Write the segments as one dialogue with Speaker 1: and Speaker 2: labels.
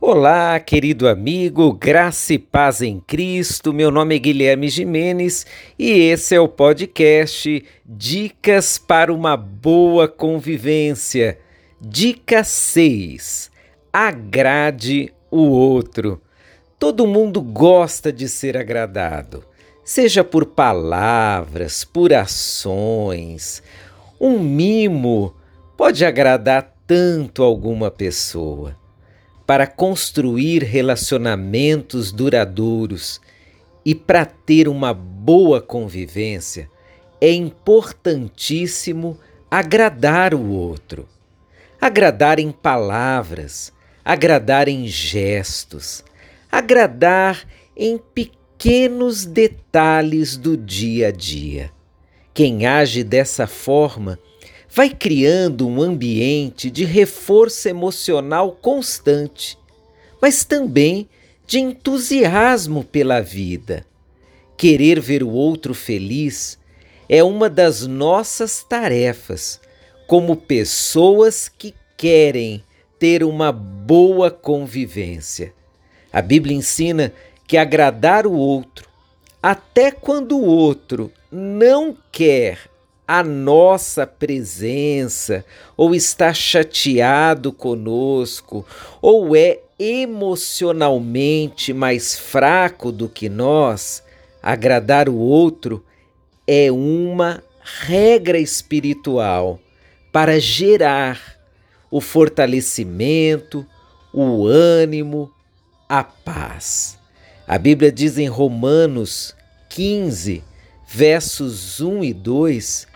Speaker 1: Olá, querido amigo, graça e paz em Cristo. Meu nome é Guilherme Jimenez e esse é o podcast Dicas para uma boa convivência. Dica 6: Agrade o outro. Todo mundo gosta de ser agradado, seja por palavras, por ações. Um mimo pode agradar tanto alguma pessoa para construir relacionamentos duradouros e para ter uma boa convivência, é importantíssimo agradar o outro. Agradar em palavras, agradar em gestos, agradar em pequenos detalhes do dia a dia. Quem age dessa forma vai criando um ambiente de reforço emocional constante, mas também de entusiasmo pela vida. Querer ver o outro feliz é uma das nossas tarefas como pessoas que querem ter uma boa convivência. A Bíblia ensina que agradar o outro, até quando o outro não quer a nossa presença, ou está chateado conosco, ou é emocionalmente mais fraco do que nós, agradar o outro é uma regra espiritual para gerar o fortalecimento, o ânimo, a paz. A Bíblia diz em Romanos 15, versos 1 e 2,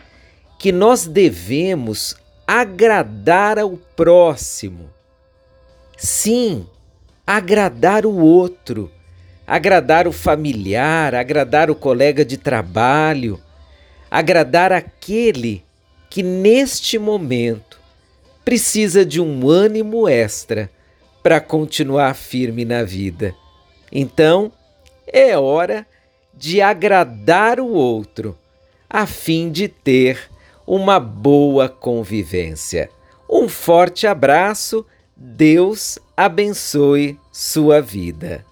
Speaker 1: que nós devemos agradar ao próximo. Sim, agradar o outro, agradar o familiar, agradar o colega de trabalho, agradar aquele que neste momento precisa de um ânimo extra para continuar firme na vida. Então, é hora de agradar o outro, a fim de ter uma boa convivência. Um forte abraço, Deus abençoe sua vida.